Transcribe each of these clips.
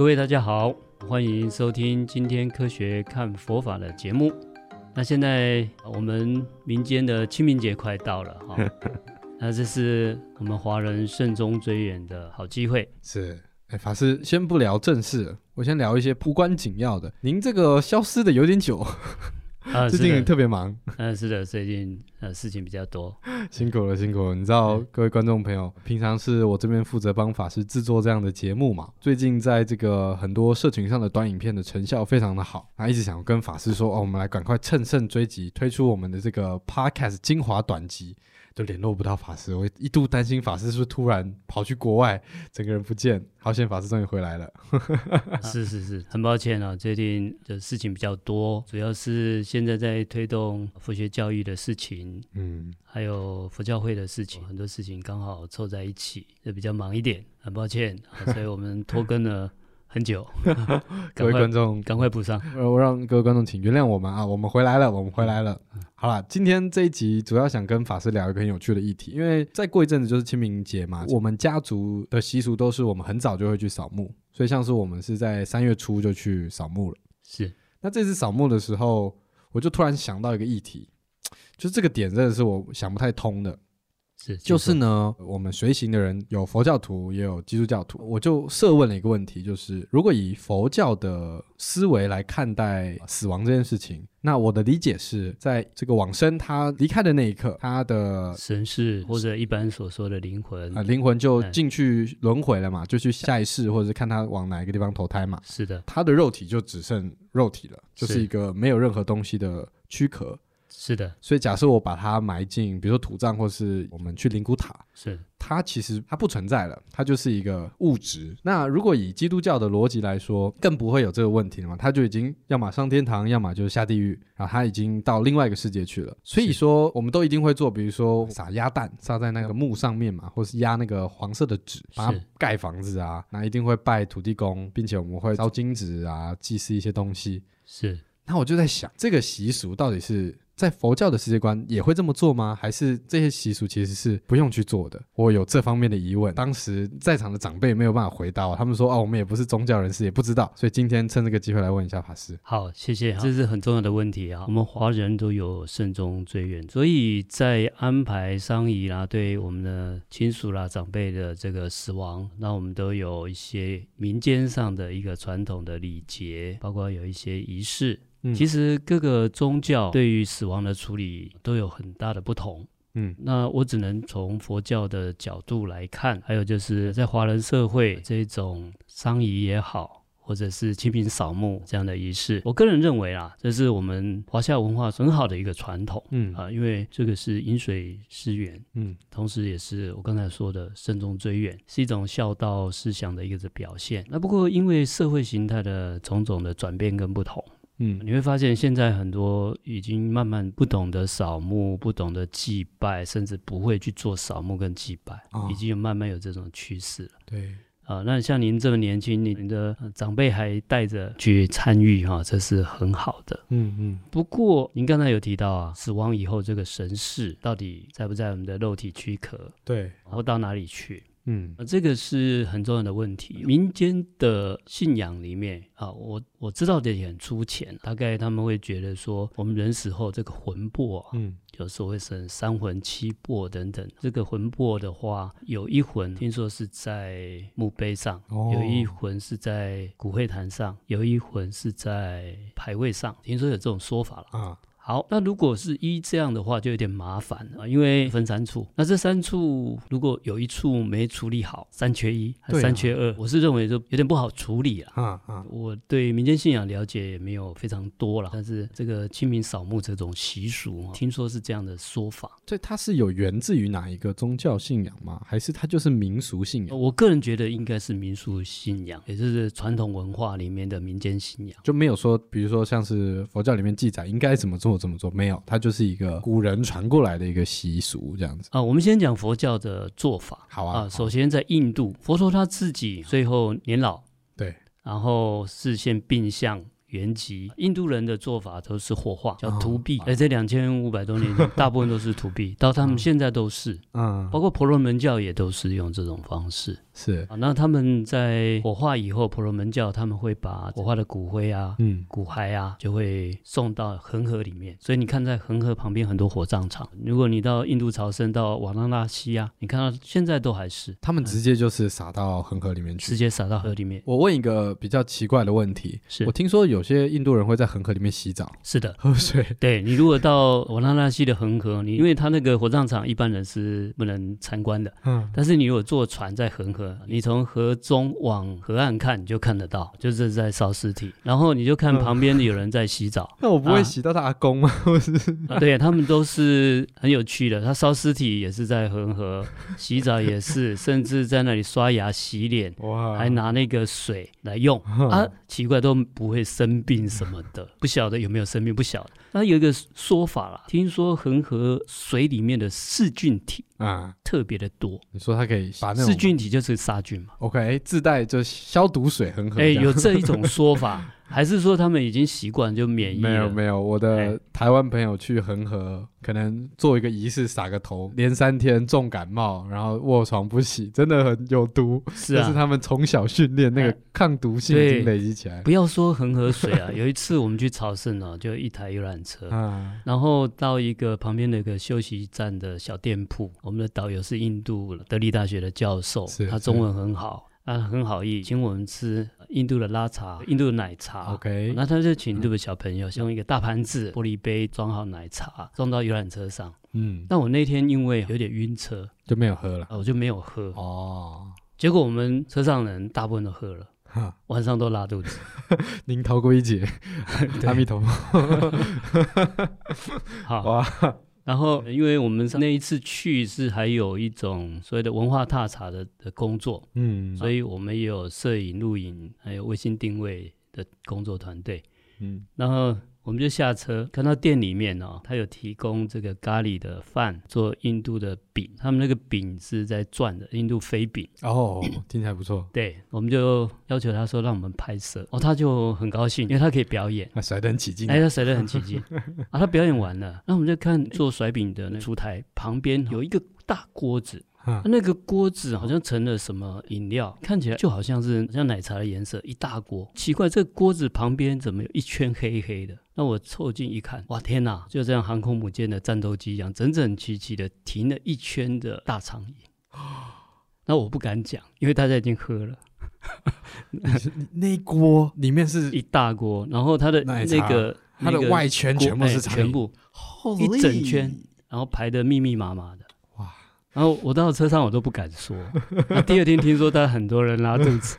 各位大家好，欢迎收听今天科学看佛法的节目。那现在我们民间的清明节快到了哈，那这是我们华人慎终追远的好机会。是，哎，法师先不聊正事，我先聊一些无关紧要的。您这个消失的有点久。啊，最近特别忙。嗯，是的，最近呃事情比较多，辛苦了，辛苦了。你知道，各位观众朋友，平常是我这边负责帮法师制作这样的节目嘛。最近在这个很多社群上的短影片的成效非常的好，那一直想跟法师说，哦，我们来赶快趁胜追击，推出我们的这个 Podcast 精华短集。就联络不到法师，我一度担心法师是不是突然跑去国外，整个人不见。好险，法师终于回来了。是是是，很抱歉啊，最近的事情比较多，主要是现在在推动佛学教育的事情，嗯，还有佛教会的事情，很多事情刚好凑在一起，就比较忙一点，很抱歉，所以我们拖更了。很久，各位观众赶快补上。呃，我让各位观众请原谅我们啊，我们回来了，我们回来了。好了，今天这一集主要想跟法师聊一个很有趣的议题，因为再过一阵子就是清明节嘛，我们家族的习俗都是我们很早就会去扫墓，所以像是我们是在三月初就去扫墓了。是，那这次扫墓的时候，我就突然想到一个议题，就这个点真的是我想不太通的。是，就是呢，我们随行的人有佛教徒，也有基督教徒。我就设问了一个问题，就是如果以佛教的思维来看待死亡这件事情，那我的理解是在这个往生他离开的那一刻，他的神识或者一般所说的灵魂啊，灵魂就进去轮回了嘛，就去下一世，或者是看他往哪一个地方投胎嘛。是的，他的肉体就只剩肉体了，就是一个没有任何东西的躯壳。是的，所以假设我把它埋进，比如说土葬，或是我们去灵骨塔，是它其实它不存在了，它就是一个物质。那如果以基督教的逻辑来说，更不会有这个问题了嘛？它就已经要么上天堂，要么就是下地狱，然后它已经到另外一个世界去了。所以说，我们都一定会做，比如说撒鸭蛋撒在那个墓上面嘛，或是压那个黄色的纸，把它盖房子啊，那一定会拜土地公，并且我们会烧金纸啊，祭祀一些东西。是，那我就在想，这个习俗到底是？在佛教的世界观也会这么做吗？还是这些习俗其实是不用去做的？我有这方面的疑问。当时在场的长辈没有办法回答我，他们说：“哦，我们也不是宗教人士，也不知道。”所以今天趁这个机会来问一下法师。好，谢谢，这是很重要的问题啊。我们华人都有慎终追远，所以在安排丧仪啦，对我们的亲属啦、长辈的这个死亡，那我们都有一些民间上的一个传统的礼节，包括有一些仪式。其实各个宗教对于死亡的处理都有很大的不同。嗯，那我只能从佛教的角度来看，还有就是在华人社会这种丧仪也好。或者是清明扫墓这样的仪式，我个人认为啊，这是我们华夏文化很好的一个传统，嗯啊，因为这个是饮水思源，嗯，同时也是我刚才说的慎终追远，是一种孝道思想的一个表现。那不过因为社会形态的种种的转变跟不同，嗯，你会发现现在很多已经慢慢不懂得扫墓，不懂得祭拜，甚至不会去做扫墓跟祭拜，哦，已经有慢慢有这种趋势了，对。啊，那像您这么年轻，您的长辈还带着去参与哈，这是很好的。嗯嗯。不过您刚才有提到啊，死亡以后这个神识到底在不在我们的肉体躯壳？对，然后到哪里去？嗯，这个是很重要的问题。民间的信仰里面啊，我我知道的也很粗浅，大概他们会觉得说，我们人死后这个魂魄啊，嗯，有所谓是三魂七魄等等。这个魂魄的话，有一魂听说是在墓碑上，哦，有一魂是在骨灰坛上，有一魂是在牌位上，听说有这种说法了啊。好，那如果是一这样的话，就有点麻烦啊，因为分三处，那这三处如果有一处没处理好，三缺一，还三缺二，啊，我是认为就有点不好处理了。啊啊，我对民间信仰了解也没有非常多了，但是这个清明扫墓这种习俗，听说是这样的说法。所以它是有源自于哪一个宗教信仰吗？还是它就是民俗信仰？我个人觉得应该是民俗信仰，也就是传统文化里面的民间信仰，就没有说，比如说像是佛教里面记载应该怎么做。做这么做没有，它就是一个古人传过来的一个习俗，这样子啊。我们先讲佛教的做法，好啊。啊首先在印度，佛陀他自己最后年老，对，然后视线病相原籍。印度人的做法都是火化，叫荼毗。而、哦、这两千五百多年，大部分都是土币，到他们现在都是，嗯，包括婆罗门教也都是用这种方式。是啊，那他们在火化以后，婆罗门教他们会把火化的骨灰啊、嗯、骨骸啊，就会送到恒河里面。所以你看，在恒河旁边很多火葬场。如果你到印度朝圣，到瓦拉纳西啊，你看到现在都还是他们直接就是撒到恒河里面去，直接撒到河里面。我问一个比较奇怪的问题，是我听说有些印度人会在恒河里面洗澡，是的，喝水。对，你如果到瓦拉纳西的恒河，你因为他那个火葬场一般人是不能参观的，嗯，但是你如果坐船在恒河，你从河中往河岸看，你就看得到，就是在烧尸体，然后你就看旁边有人在洗澡。嗯、那我不会洗到他阿公吗？或是？啊，对他们都是很有趣的。他烧尸体也是在恒河，洗澡也是，甚至在那里刷牙洗脸，哇，还拿那个水来用。啊，奇怪都不会生病什么的，不晓得有没有生病，不晓得。那有一个说法啦，听说恒河水里面的噬菌体啊特别的多。你说它可以把那种噬菌体就是杀菌嘛？OK，自带就消毒水恒河。哎，有这一种说法。还是说他们已经习惯就免疫了？没有没有，我的台湾朋友去恒河，可能做一个仪式，撒个头，连三天重感冒，然后卧床不起，真的很有毒。是啊，但是他们从小训练那个抗毒性已经累积起来。不要说恒河水啊，有一次我们去朝圣哦，就一台游览车，然后到一个旁边的一个休息站的小店铺，我们的导游是印度德里大学的教授，他中文很好。他很好意，请我们吃印度的拉茶、印度的奶茶。OK，那他就请印度的小朋友用一个大盘子、玻璃杯装好奶茶，装到游览车上。嗯，那我那天因为有点晕车，就没有喝了。我就没有喝。哦，结果我们车上人大部分都喝了，晚上都拉肚子。您逃过一劫，阿弥陀佛。好哇。然后，因为我们那一次去是还有一种所谓的文化踏查的的工作，嗯，所以我们也有摄影、录影，还有卫星定位的工作团队，嗯，然后。我们就下车，看到店里面哦，他有提供这个咖喱的饭，做印度的饼，他们那个饼是在转的，印度飞饼。哦，听起来不错。对，我们就要求他说让我们拍摄，哦，他就很高兴，因为他可以表演，啊甩得很起劲。哎，他甩得很起劲 啊！他表演完了，那我们就看做甩饼的那个厨台旁边有一个大锅子。啊、那个锅子好像盛了什么饮料，看起来就好像是像奶茶的颜色，一大锅。奇怪，这个锅子旁边怎么有一圈黑黑的？那我凑近一看，哇，天哪！就这样航空母舰的战斗机一样，整整齐齐的停了一圈的大长饮。那我不敢讲，因为大家已经喝了。那一锅里面是一大锅，然后它的那个它的外圈全部是全部一整圈，然后排的密密麻麻的。然后我到车上我都不敢说，那第二天听说他很多人拉肚子，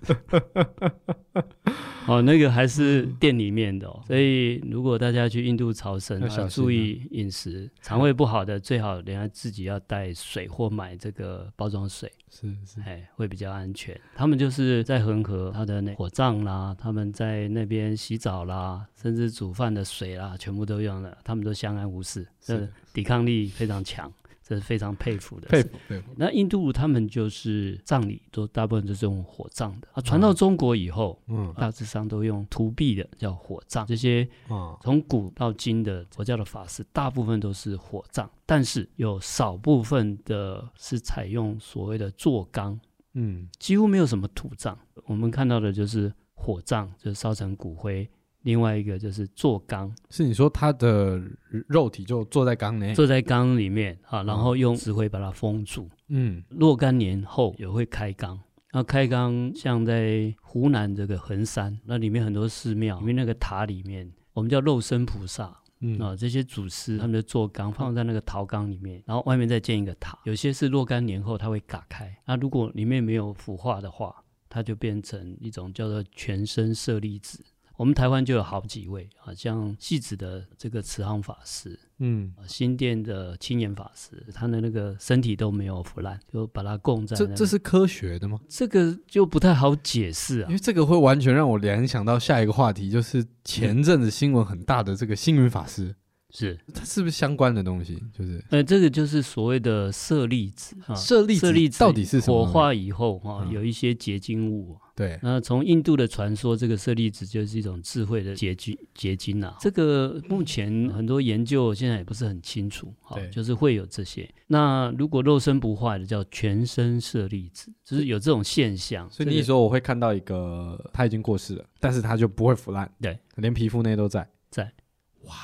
哦，那个还是店里面的哦，所以如果大家去印度朝圣，要注意饮食，肠胃不好的最好人家自己要带水或买这个包装水，是是，哎，会比较安全。他们就是在恒河，他的那火葬啦，他们在那边洗澡啦，甚至煮饭的水啦，全部都用了，他们都相安无事，是抵抗力非常强。这是非常佩服的，佩服佩服。那印度他们就是葬礼都大部分都是用火葬的啊，传到中国以后，嗯，大致上都用土壁的叫火葬。这些啊，从古到今的佛教的法师，大部分都是火葬，但是有少部分的是采用所谓的坐缸，嗯，几乎没有什么土葬。我们看到的就是火葬，就是烧成骨灰。另外一个就是坐缸，是你说他的肉体就坐在缸内，坐在缸里面啊，然后用石灰把它封住。嗯，若干年后也会开缸。那开缸像在湖南这个衡山，那里面很多寺庙，里面那个塔里面，我们叫肉身菩萨。嗯啊，这些祖师他们就坐缸放在那个陶缸里面，然后外面再建一个塔。有些是若干年后它会嘎开，那如果里面没有腐化的话，它就变成一种叫做全身舍利子。我们台湾就有好几位啊，像戏子的这个慈航法师，嗯，新店的青年法师，他的那个身体都没有腐烂，就把它供在。这这是科学的吗？这个就不太好解释啊，因为这个会完全让我联想到下一个话题，就是前阵子新闻很大的这个星云法师。是它是不是相关的东西？就是呃，这个就是所谓的舍利子啊，舍利子到底是什么？火化以后哈、嗯，有一些结晶物。对，那从印度的传说，这个舍利子就是一种智慧的结晶结晶啊。这个目前很多研究现在也不是很清楚，哈，就是会有这些。那如果肉身不坏的，叫全身舍利子，就是有这种现象。所以你说我会看到一个他已经过世了，但是他就不会腐烂，对，连皮肤那些都在，在。哇，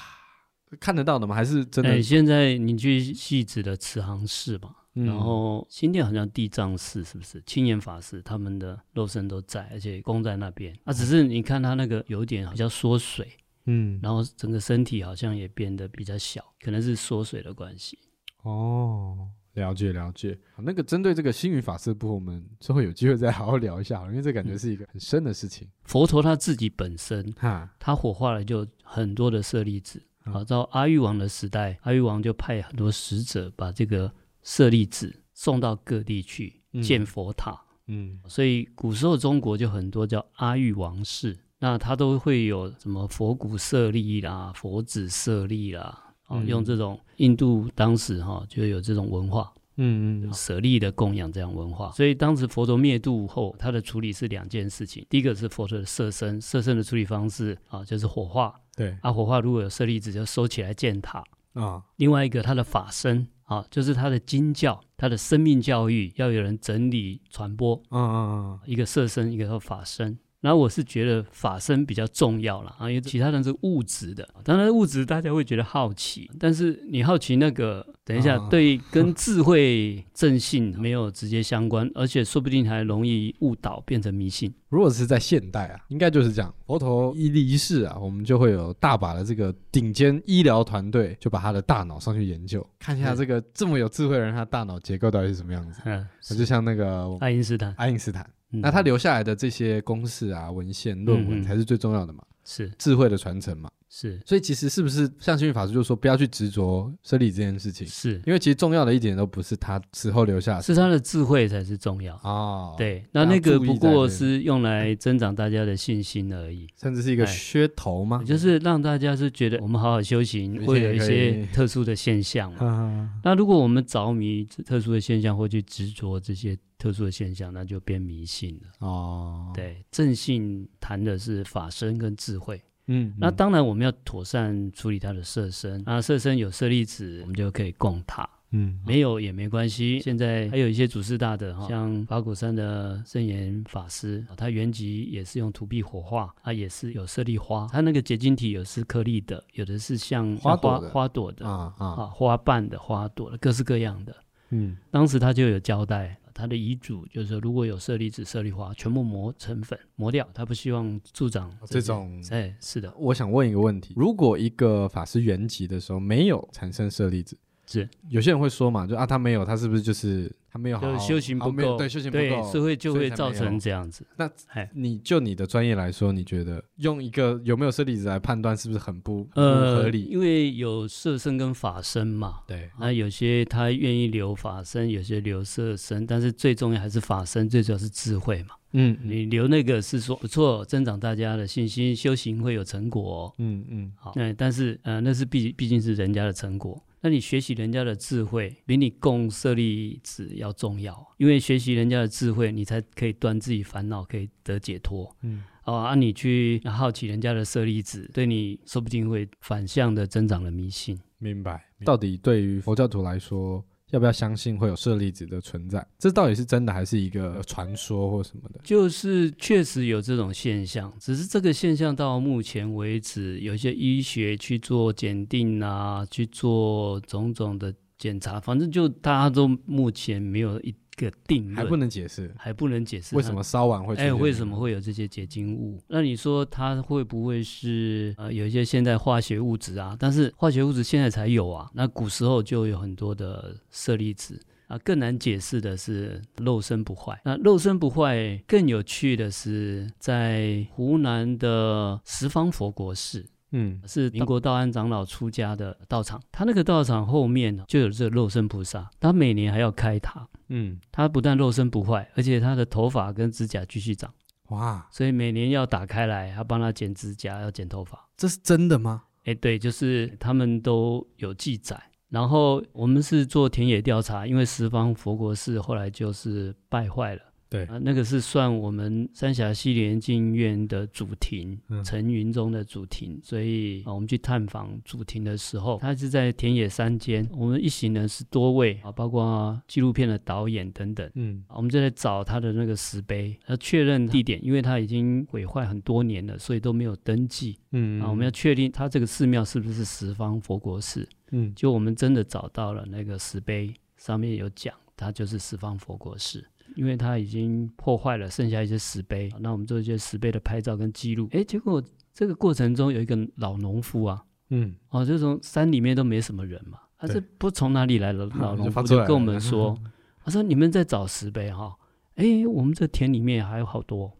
看得到的吗？还是真的？欸、现在你去汐止的慈航寺嘛。然后新店好像地藏寺是不是青岩法师他们的肉身都在，而且供在那边啊。只是你看他那个有点好像缩水，嗯，然后整个身体好像也变得比较小，可能是缩水的关系。哦，了解了解。那个针对这个星云法师的部分，我们之后有机会再好好聊一下，因为这感觉是一个很深的事情。佛陀他自己本身，哈，他火化了就很多的舍利子。好，到阿育王的时代，阿育王就派很多使者把这个。舍利子送到各地去建佛塔，嗯，嗯，所以古时候中国就很多叫阿育王室，那他都会有什么佛骨舍利啦、佛子舍利啦，哦、嗯，用这种印度当时哈就有这种文化，嗯嗯，舍利的供养这样文化，所以当时佛陀灭度后，他的处理是两件事情，第一个是佛陀的舍身，舍身的处理方式啊就是火化，对，啊火化如果有舍利子就收起来建塔。啊，另外一个他的法身。好，就是他的经教，他的生命教育要有人整理传播。嗯嗯嗯，一个色身，一个法身。然后我是觉得法身比较重要了啊，因为其他人是物质的。当然物质大家会觉得好奇，但是你好奇那个，等一下对跟智慧正信没有直接相关，而且说不定还容易误导变成迷信。如果是在现代啊，应该就是这样。佛陀一离世啊，我们就会有大把的这个顶尖医疗团队，就把他的大脑上去研究，看一下这个这么有智慧的人，他大脑结构到底是什么样子。嗯，就像那个爱因斯坦，爱因斯坦。那他留下来的这些公式啊、文献、论文才是最重要的嘛？是智慧的传承嘛？是。所以其实是不是像星云法师就说，不要去执着舍利这件事情？是因为其实重要的一点都不是他死后留下的，是他的智慧才是重要哦。对，那那个不过是用来增长大家的信心而已，甚至是一个噱头吗？就是让大家是觉得我们好好修行会有一些特殊的现象嘛。那如果我们着迷特殊的现象，或去执着这些。特殊的现象，那就变迷信了哦。对，正信谈的是法身跟智慧，嗯，那当然我们要妥善处理它的色身，啊色身有色粒子，我们就可以供它，嗯，没有也没关系。现在还有一些祖师大的哈，像法鼓山的圣严法师，他原籍也是用土壁火化，他也是有舍利花，他那个结晶体有是颗粒的，有的是像花花花朵的啊啊，花瓣的花朵的，各式各样的。嗯，当时他就有交代。他的遗嘱就是说，如果有舍利子、舍利花，全部磨成粉，磨掉。他不希望助长这，这种。哎，是的。我想问一个问题：如果一个法师圆寂的时候没有产生舍利子，是有些人会说嘛，就啊，他没有，他是不是就是？没有好好修行不够，对修行不够，社会就会造成这样子。那你就你的专业来说，你觉得用一个有没有舍利子来判断是不是很不呃不合理？因为有色身跟法身嘛。对，那有些他愿意留法身，有些留色身，但是最重要还是法身，最主要是智慧嘛。嗯，你留那个是说不错，增长大家的信心，修行会有成果。嗯嗯，好。那但是呃，那是毕毕竟是人家的成果。那你学习人家的智慧，比你供舍利子要重要，因为学习人家的智慧，你才可以断自己烦恼，可以得解脱。嗯，哦，啊，你去好奇人家的舍利子，对你说不定会反向的增长了迷信。明白？到底对于佛教徒来说，要不要相信会有舍利子的存在？这到底是真的还是一个传说或什么的？就是确实有这种现象，只是这个现象到目前为止，有一些医学去做检定啊，去做种种的检查，反正就大家都目前没有一。个定还不能解释，还不能解释为什么烧完会哎，为什么会有这些结晶物？那你说它会不会是呃有一些现代化学物质啊？但是化学物质现在才有啊，那古时候就有很多的舍利子啊。更难解释的是肉身不坏。那肉身不坏更有趣的是，在湖南的十方佛国寺。嗯，是民国道安长老出家的道场，他那个道场后面就有这个肉身菩萨，他每年还要开塔。嗯，他不但肉身不坏，而且他的头发跟指甲继续长。哇，所以每年要打开来，要帮他剪指甲，要剪头发。这是真的吗？哎，对，就是他们都有记载。然后我们是做田野调查，因为十方佛国寺后来就是败坏了。对。啊，那个是算我们三峡西莲净院的主庭，嗯、陈云中的主庭，所以啊，我们去探访主庭的时候，他是在田野山间，我们一行人是多位啊，包括纪录片的导演等等，嗯，我们就在找他的那个石碑，要确认地点，因为他已经毁坏很多年了，所以都没有登记，嗯啊，我们要确定他这个寺庙是不是十方佛国寺，嗯，就我们真的找到了那个石碑，上面有讲，它就是十方佛国寺。因为它已经破坏了，剩下一些石碑，那我们做一些石碑的拍照跟记录。哎，结果这个过程中有一个老农夫啊，嗯，哦，这种山里面都没什么人嘛，他是不从哪里来的 老农夫就就跟我们说，他说你们在找石碑哈，哎，我们这田里面还有好多，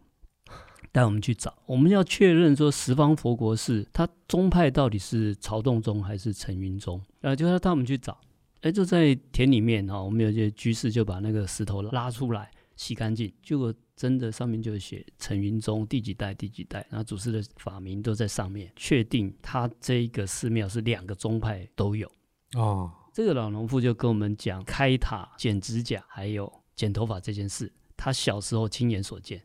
带我们去找，我们要确认说十方佛国寺它宗派到底是曹洞宗还是陈云宗，然后就要带我们去找。哎，就在田里面哈，我们有些居士就把那个石头拉出来洗干净，结果真的上面就写陈云宗第几代第几代，然后祖师的法名都在上面，确定他这一个寺庙是两个宗派都有。哦，这个老农夫就跟我们讲开塔、剪指甲还有剪头发这件事，他小时候亲眼所见。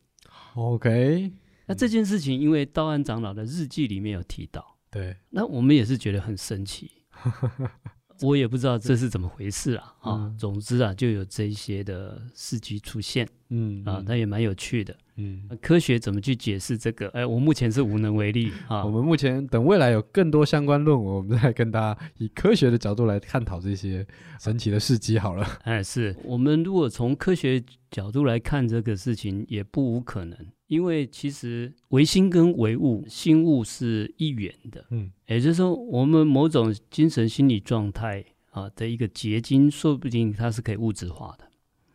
OK，那这件事情因为道安长老的日记里面有提到，对，那我们也是觉得很神奇。我也不知道这是怎么回事啊！啊、嗯，总之啊，就有这一些的事迹出现，嗯啊，那也蛮有趣的，嗯，科学怎么去解释这个？哎，我目前是无能为力啊。我们目前等未来有更多相关论文，我们再跟大家以科学的角度来探讨这些神奇的事迹。好了，哎，是我们如果从科学角度来看这个事情，也不无可能。因为其实唯心跟唯物，心物是一元的，嗯，也就是说，我们某种精神心理状态啊的一个结晶，说不定它是可以物质化的，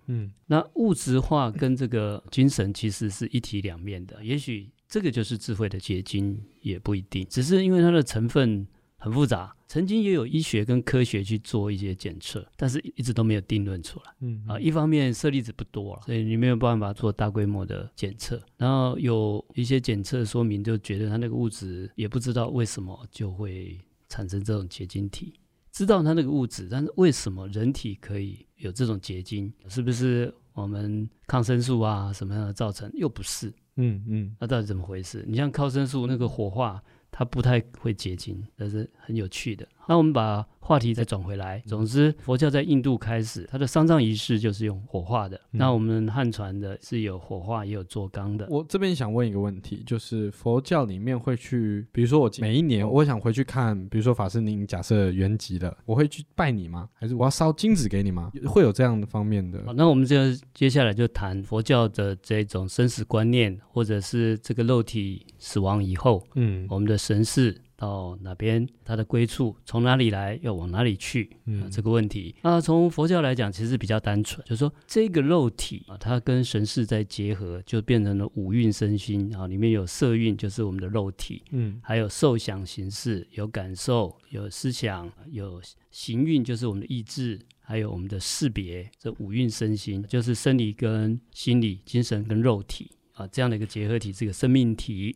嗯，那物质化跟这个精神其实是一体两面的，也许这个就是智慧的结晶，也不一定，只是因为它的成分很复杂。曾经也有医学跟科学去做一些检测，但是一直都没有定论出来。嗯啊，一方面舍利子不多了，所以你没有办法做大规模的检测。然后有一些检测说明，就觉得它那个物质也不知道为什么就会产生这种结晶体。知道它那个物质，但是为什么人体可以有这种结晶？是不是我们抗生素啊什么样的造成？又不是。嗯嗯，那到底怎么回事？你像抗生素那个火化。它不太会结晶，但是很有趣的。那我们把话题再转回来。总之，佛教在印度开始，它的丧葬仪式就是用火化的。嗯、那我们汉传的是有火化，也有做缸的。我这边想问一个问题，就是佛教里面会去，比如说我每一年我想回去看，比如说法师您假设原籍的，我会去拜你吗？还是我要烧金子给你吗？会有这样的方面的？好，那我们就接下来就谈佛教的这种生死观念，或者是这个肉体死亡以后，嗯，我们的神识。到哪边，它的归处从哪里来，要往哪里去？嗯，啊、这个问题啊，从佛教来讲，其实比较单纯，就是说这个肉体啊，它跟神识在结合，就变成了五蕴身心啊，里面有色蕴，就是我们的肉体，嗯，还有受想行识，有感受，有思想，有行蕴，就是我们的意志，还有我们的识别，这五蕴身心，就是生理跟心理、精神跟肉体啊，这样的一个结合体，这个生命体。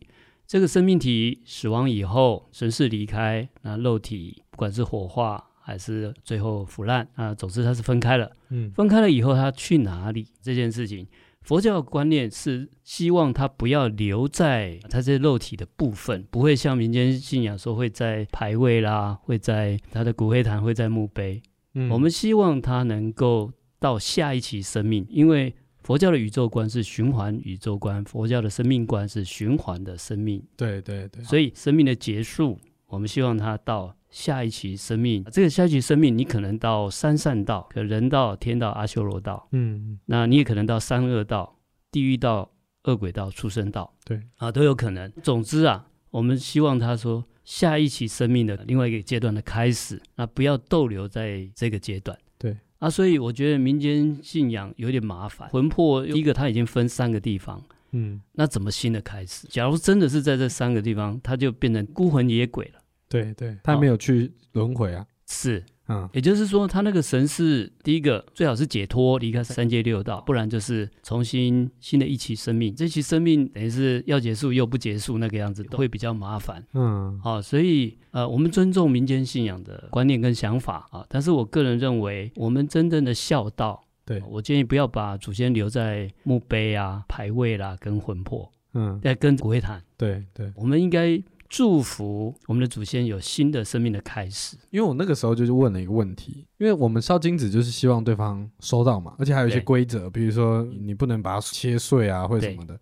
这个生命体死亡以后，神识离开，那肉体不管是火化还是最后腐烂啊，总之它是分开了。嗯，分开了以后，它去哪里？这件事情，佛教观念是希望它不要留在它这肉体的部分，不会像民间信仰说会在牌位啦，会在它的骨灰坛，会在墓碑。嗯，我们希望它能够到下一期生命，因为。佛教的宇宙观是循环宇宙观，佛教的生命观是循环的生命。对对对，所以生命的结束，我们希望它到下一期生命。这个下一期生命，你可能到三善道，可人道、天道、阿修罗道。嗯，那你也可能到三恶道、地狱道、恶鬼道、畜生道。对啊，都有可能。总之啊，我们希望他说下一期生命的另外一个阶段的开始，那不要逗留在这个阶段。对。啊，所以我觉得民间信仰有点麻烦。魂魄第一个，它已经分三个地方，嗯，那怎么新的开始？假如真的是在这三个地方，它就变成孤魂野鬼了。对对，他没有去轮回啊。是，嗯，也就是说，他那个神是第一个，最好是解脱，离开三界六道，不然就是重新新的一期生命。这期生命等于是要结束又不结束，那个样子都会比较麻烦。嗯，好、哦，所以呃，我们尊重民间信仰的观念跟想法啊，但是我个人认为，我们真正的孝道，对，我建议不要把祖先留在墓碑啊、牌位啦、跟魂魄，嗯，在跟骨灰坛。对对，我们应该。祝福我们的祖先有新的生命的开始。因为我那个时候就是问了一个问题，因为我们烧金子就是希望对方收到嘛，而且还有一些规则，比如说你不能把它切碎啊，或者什么的。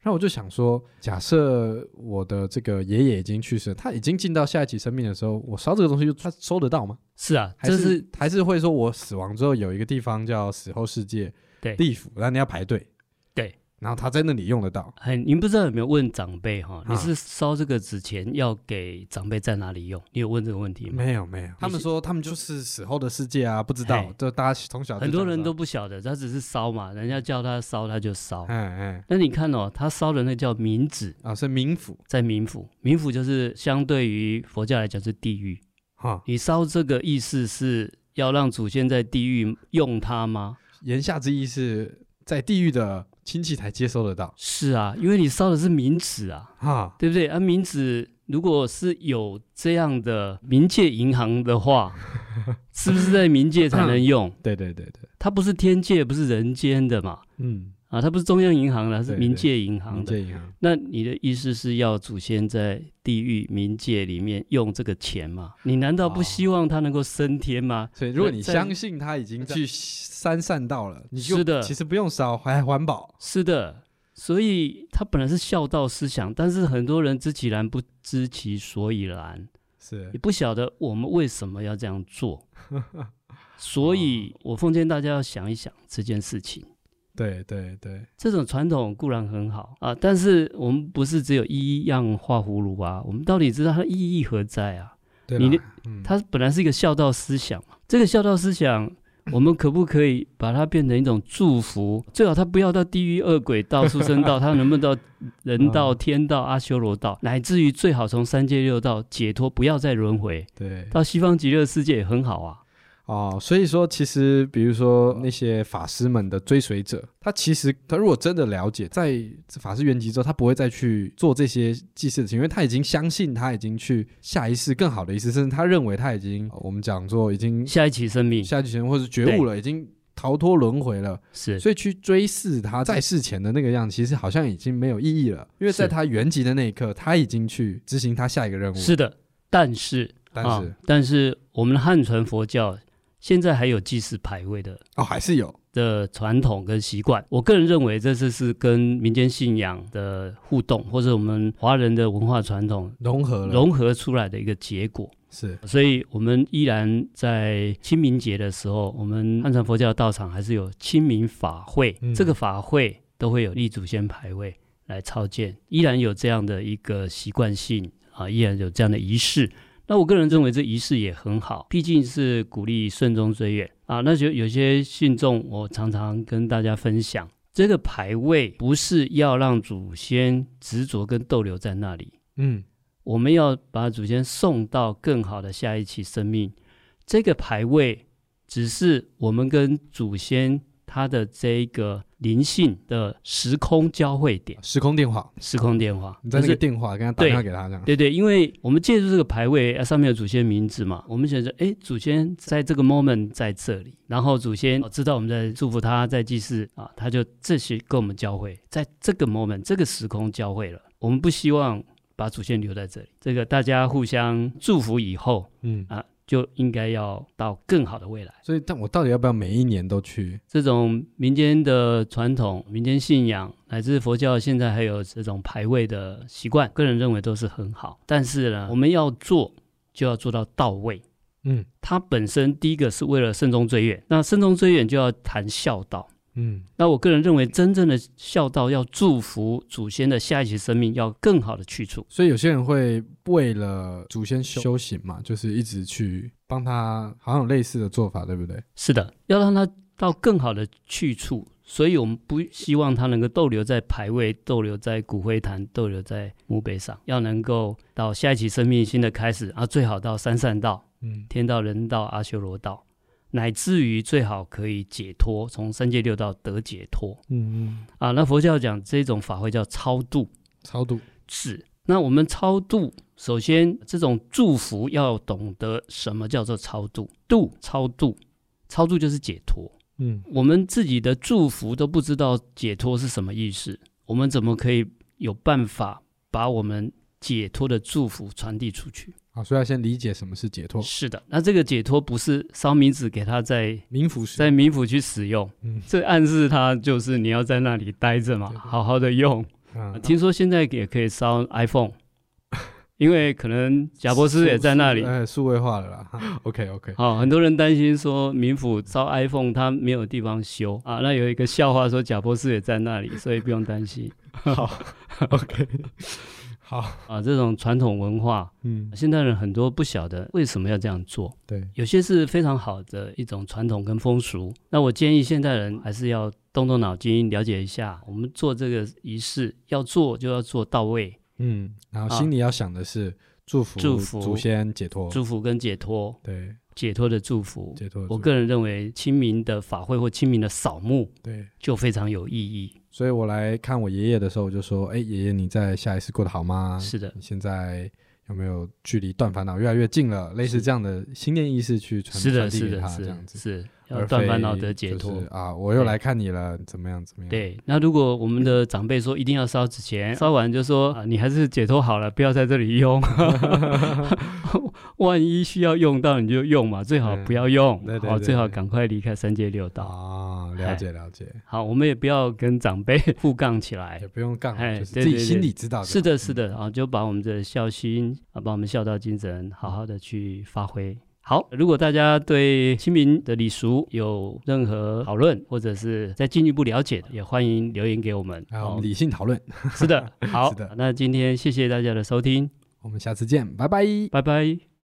然后我就想说，假设我的这个爷爷已经去世，他已经进到下一期生命的时候，我烧这个东西，他收得到吗？是啊，还是，是还是会说我死亡之后有一个地方叫死后世界，对，地府，然后你要排队。然后他在那里用得到。哎，您不知道有没有问长辈哈？啊、你是烧这个纸钱要给长辈在哪里用？你有问这个问题吗？没有，没有。他们说他们就是死后的世界啊，不知道。就大家从小很多人都不晓得，他只是烧嘛，人家叫他烧他就烧。嗯嗯。那你看哦，他烧的那叫冥纸啊，是冥府，在冥府。冥府就是相对于佛教来讲是地狱。哈、啊，你烧这个意思是要让祖先在地狱用它吗？言下之意是在地狱的。亲戚才接收得到，是啊，因为你烧的是冥纸啊，啊，对不对？啊，冥纸如果是有这样的冥界银行的话，是不是在冥界才能用？对对对对，它不是天界，不是人间的嘛，嗯。啊，它不是中央银行了，是冥界银行的。冥界银行。那你的意思是要祖先在地狱冥界里面用这个钱吗？你难道不希望他能够升天吗？所以，如果你相信他已经去三善道了，你就是的，其实不用烧，还环保。是的，所以他本来是孝道思想，但是很多人知其然不知其所以然，是也不晓得我们为什么要这样做。所以我奉劝大家要想一想这件事情。对对对，这种传统固然很好啊，但是我们不是只有一样画葫芦啊，我们到底知道它意义何在啊？对，你它本来是一个孝道思想嘛，这个孝道思想，我们可不可以把它变成一种祝福？最好它不要到地狱恶鬼道、畜生道，它能不能到人道、天道、阿修罗道，乃至于最好从三界六道解脱，不要再轮回，对，到西方极乐世界也很好啊。哦，所以说，其实比如说那些法师们的追随者，他其实他如果真的了解，在法师圆寂之后，他不会再去做这些祭祀的事情，因为他已经相信他已经去下一世更好的意思，甚至他认为他已经我们讲说已经下一期生命，下一期生命或是觉悟了，已经逃脱轮回了，是，所以去追视他在世前的那个样子，其实好像已经没有意义了，因为在他圆寂的那一刻，他已经去执行他下一个任务。是的，但是，但是，啊、但是我们的汉传佛教。现在还有祭祀牌位的哦，还是有的传统跟习惯。我个人认为，这次是跟民间信仰的互动，或者我们华人的文化传统融合融合出来的一个结果。是，所以我们依然在清明节的时候，我们汉传佛教道场还是有清明法会，嗯、这个法会都会有立祖先牌位来朝见，依然有这样的一个习惯性啊，依然有这样的仪式。那我个人认为这仪式也很好，毕竟是鼓励顺中追远啊。那就有些信众，我常常跟大家分享，这个牌位不是要让祖先执着跟逗留在那里，嗯，我们要把祖先送到更好的下一期生命。这个牌位只是我们跟祖先他的这个。灵性的时空交汇点，时空电话，时空电话，你在那个电话跟他打电话给他这样，对对，因为我们借助这个牌位，上面有祖先名字嘛，我们觉得，哎，祖先在这个 moment 在这里，然后祖先知道我们在祝福他，在祭祀啊，他就这些跟我们交汇，在这个 moment 这个时空交汇了，我们不希望把祖先留在这里，这个大家互相祝福以后，嗯。啊。就应该要到更好的未来，所以，但我到底要不要每一年都去？这种民间的传统、民间信仰，乃至佛教现在还有这种排位的习惯，个人认为都是很好。但是呢，我们要做就要做到到位。嗯，它本身第一个是为了慎终追远，那慎终追远就要谈孝道。嗯，那我个人认为，真正的孝道要祝福祖先的下一期生命，要更好的去处。所以有些人会为了祖先修行嘛，就是一直去帮他，好像有类似的做法，对不对？是的，要让他到更好的去处。所以我们不希望他能够逗留在牌位，逗留在骨灰坛，逗留在墓碑上，要能够到下一期生命新的开始啊，最好到三善道。嗯，天道、人道、阿修罗道，乃至于最好可以解脱，从三界六道得解脱。嗯嗯，啊，那佛教讲这种法会叫超度，超度是。那我们超度，首先这种祝福要懂得什么叫做超度，度超度，超度就是解脱。嗯，我们自己的祝福都不知道解脱是什么意思，我们怎么可以有办法把我们解脱的祝福传递出去？好，所以要先理解什么是解脱。是的，那这个解脱不是烧冥纸给他在冥府在冥府去使用，嗯，这暗示他就是你要在那里待着嘛，对对好好的用。啊，听说现在也可以烧 iPhone，因为可能贾博士也在那里。哎，数位化了啦。OK OK，好，很多人担心说冥府烧 iPhone，他没有地方修啊。那有一个笑话说贾博士也在那里，所以不用担心。好，OK，好啊，这种传统文化，嗯，现代人很多不晓得为什么要这样做。对，有些是非常好的一种传统跟风俗。那我建议现代人还是要动动脑筋，了解一下，我们做这个仪式要做就要做到位。嗯，然后心里要想的是祝福祝福祖先解脱，祝福跟解脱，对，解脱的祝福。解脱的祝福。我个人认为，清明的法会或清明的扫墓，对，就非常有意义。所以我来看我爷爷的时候，我就说：“哎，爷爷，你在下一次过得好吗？是的，你现在有没有距离断烦恼越来越近了？类似这样的心念意识去传，传递给他，这样子。是。”要断烦恼得解脱、就是、啊！我又来看你了，怎么样？怎么样？对，那如果我们的长辈说一定要烧纸钱，烧完就说啊，你还是解脱好了，不要在这里用。万一需要用到，你就用嘛，最好不要用。对对，对，对，好，最好赶快离开三界六道。啊，了解了解。好，我们也不要跟长辈互杠起来，也不用杠，哎，就是自己心里知道的。是的，是的，啊，就把我们的孝心啊，把我们孝道精神好好的去发挥。好，如果大家对清明的礼俗有任何讨论，或者是再进一步了解的，也欢迎留言给我们。好，我们理性讨论。是的，好，是的。那今天谢谢大家的收听，我们下次见，拜拜，拜拜。